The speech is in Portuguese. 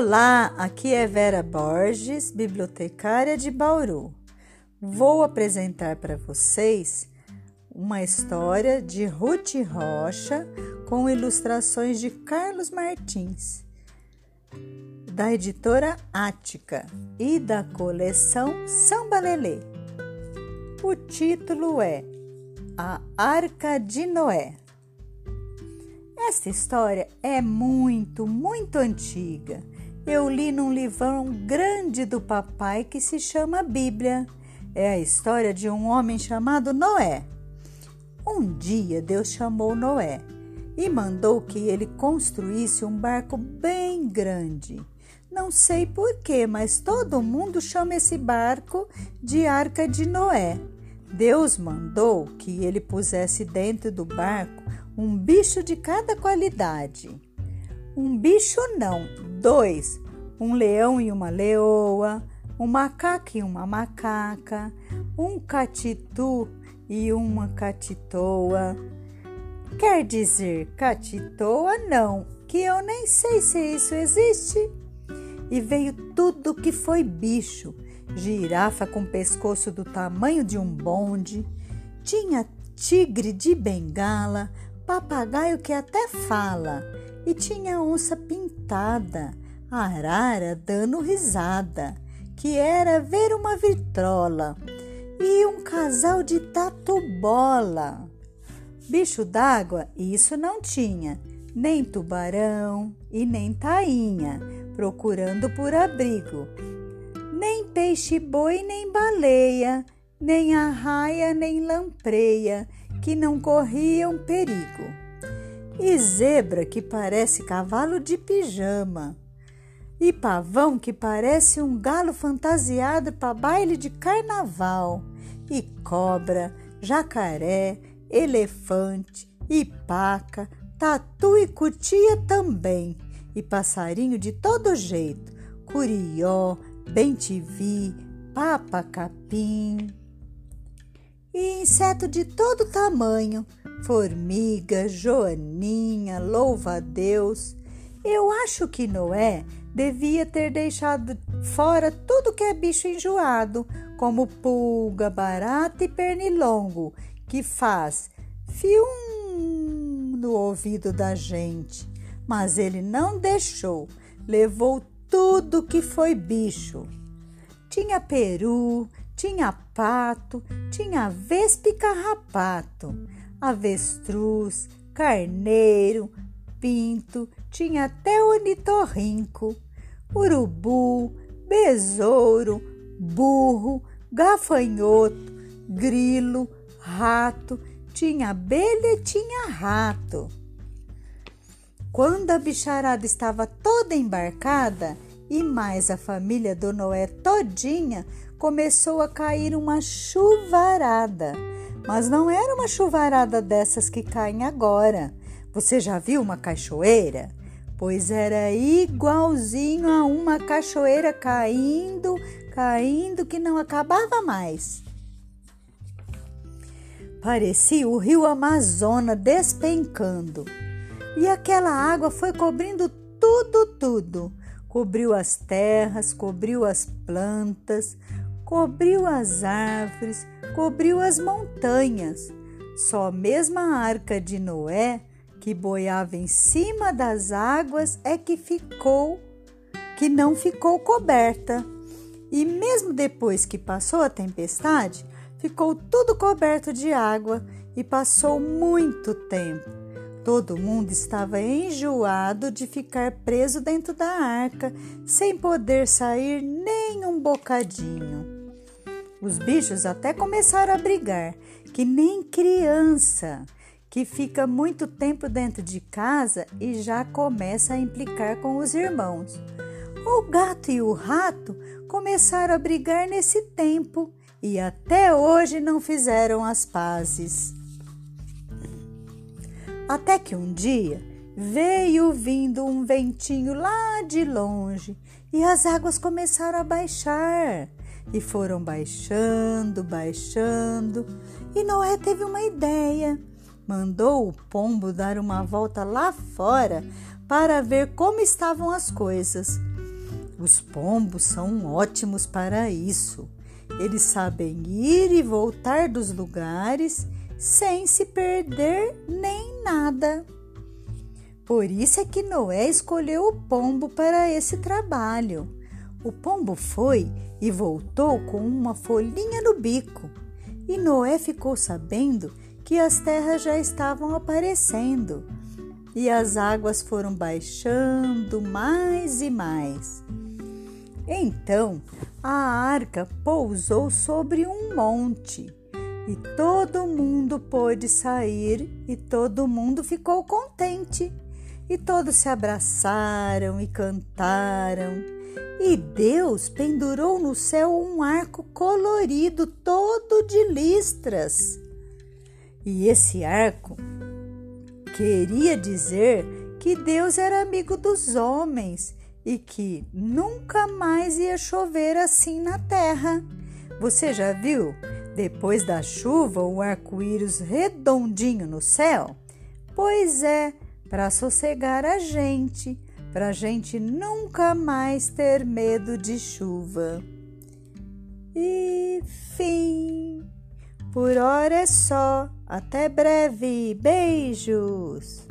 Olá, aqui é Vera Borges, bibliotecária de Bauru. Vou apresentar para vocês uma história de Ruth Rocha com ilustrações de Carlos Martins, da editora Ática e da coleção Samba Lelê. O título é A Arca de Noé. Esta história é muito, muito antiga. Eu li num livrão grande do papai que se chama Bíblia. É a história de um homem chamado Noé. Um dia Deus chamou Noé e mandou que ele construísse um barco bem grande. Não sei porquê, mas todo mundo chama esse barco de Arca de Noé. Deus mandou que ele pusesse dentro do barco um bicho de cada qualidade. Um bicho não, dois, um leão e uma leoa, um macaco e uma macaca, um catitu e uma catitoa. Quer dizer, catitoa não, que eu nem sei se isso existe. E veio tudo que foi bicho: girafa com pescoço do tamanho de um bonde, tinha tigre de bengala, papagaio que até fala, e tinha onça pintada, arara dando risada, que era ver uma vitrola, e um casal de tatu-bola. Bicho d'água, isso não tinha, nem tubarão e nem tainha, procurando por abrigo, nem peixe-boi, nem baleia, nem arraia, nem lampreia, que não corriam perigo. E zebra que parece cavalo de pijama. E pavão que parece um galo fantasiado para baile de carnaval. E cobra, jacaré, elefante, e paca, tatu e cutia também. E passarinho de todo jeito, curió, bem-te-vi, papa capim e inseto de todo tamanho, formiga, joaninha, louva-a-Deus. Eu acho que Noé devia ter deixado fora tudo que é bicho enjoado, como pulga, barata e pernilongo, que faz fium no ouvido da gente. Mas ele não deixou, levou tudo que foi bicho. Tinha peru, tinha pato, tinha vespa e carrapato, avestruz, carneiro, pinto, tinha até ornitorrinco, urubu, besouro, burro, gafanhoto, grilo, rato, tinha abelha e tinha rato. Quando a bicharada estava toda embarcada, e mais a família do Noé todinha, começou a cair uma chuvarada. Mas não era uma chuvarada dessas que caem agora. Você já viu uma cachoeira? Pois era igualzinho a uma cachoeira caindo, caindo que não acabava mais. Parecia o rio Amazonas despencando. E aquela água foi cobrindo tudo, tudo. Cobriu as terras, cobriu as plantas, cobriu as árvores, cobriu as montanhas. Só mesmo a arca de Noé, que boiava em cima das águas, é que ficou, que não ficou coberta. E mesmo depois que passou a tempestade, ficou tudo coberto de água e passou muito tempo. Todo mundo estava enjoado de ficar preso dentro da arca, sem poder sair nem um bocadinho. Os bichos até começaram a brigar, que nem criança, que fica muito tempo dentro de casa e já começa a implicar com os irmãos. O gato e o rato começaram a brigar nesse tempo e até hoje não fizeram as pazes. Até que um dia veio vindo um ventinho lá de longe e as águas começaram a baixar e foram baixando, baixando, e Noé teve uma ideia. Mandou o pombo dar uma volta lá fora para ver como estavam as coisas. Os pombos são ótimos para isso. Eles sabem ir e voltar dos lugares sem se perder nem nada. Por isso é que Noé escolheu o pombo para esse trabalho. O pombo foi e voltou com uma folhinha no bico. E Noé ficou sabendo que as terras já estavam aparecendo e as águas foram baixando mais e mais. Então a arca pousou sobre um monte e todo mundo pôde sair e todo mundo ficou contente. E todos se abraçaram e cantaram. E Deus pendurou no céu um arco colorido todo de listras. E esse arco queria dizer que Deus era amigo dos homens e que nunca mais ia chover assim na terra. Você já viu? Depois da chuva, o arco-íris redondinho no céu? Pois é, para sossegar a gente, para a gente nunca mais ter medo de chuva. E fim. Por hora é só. Até breve. Beijos.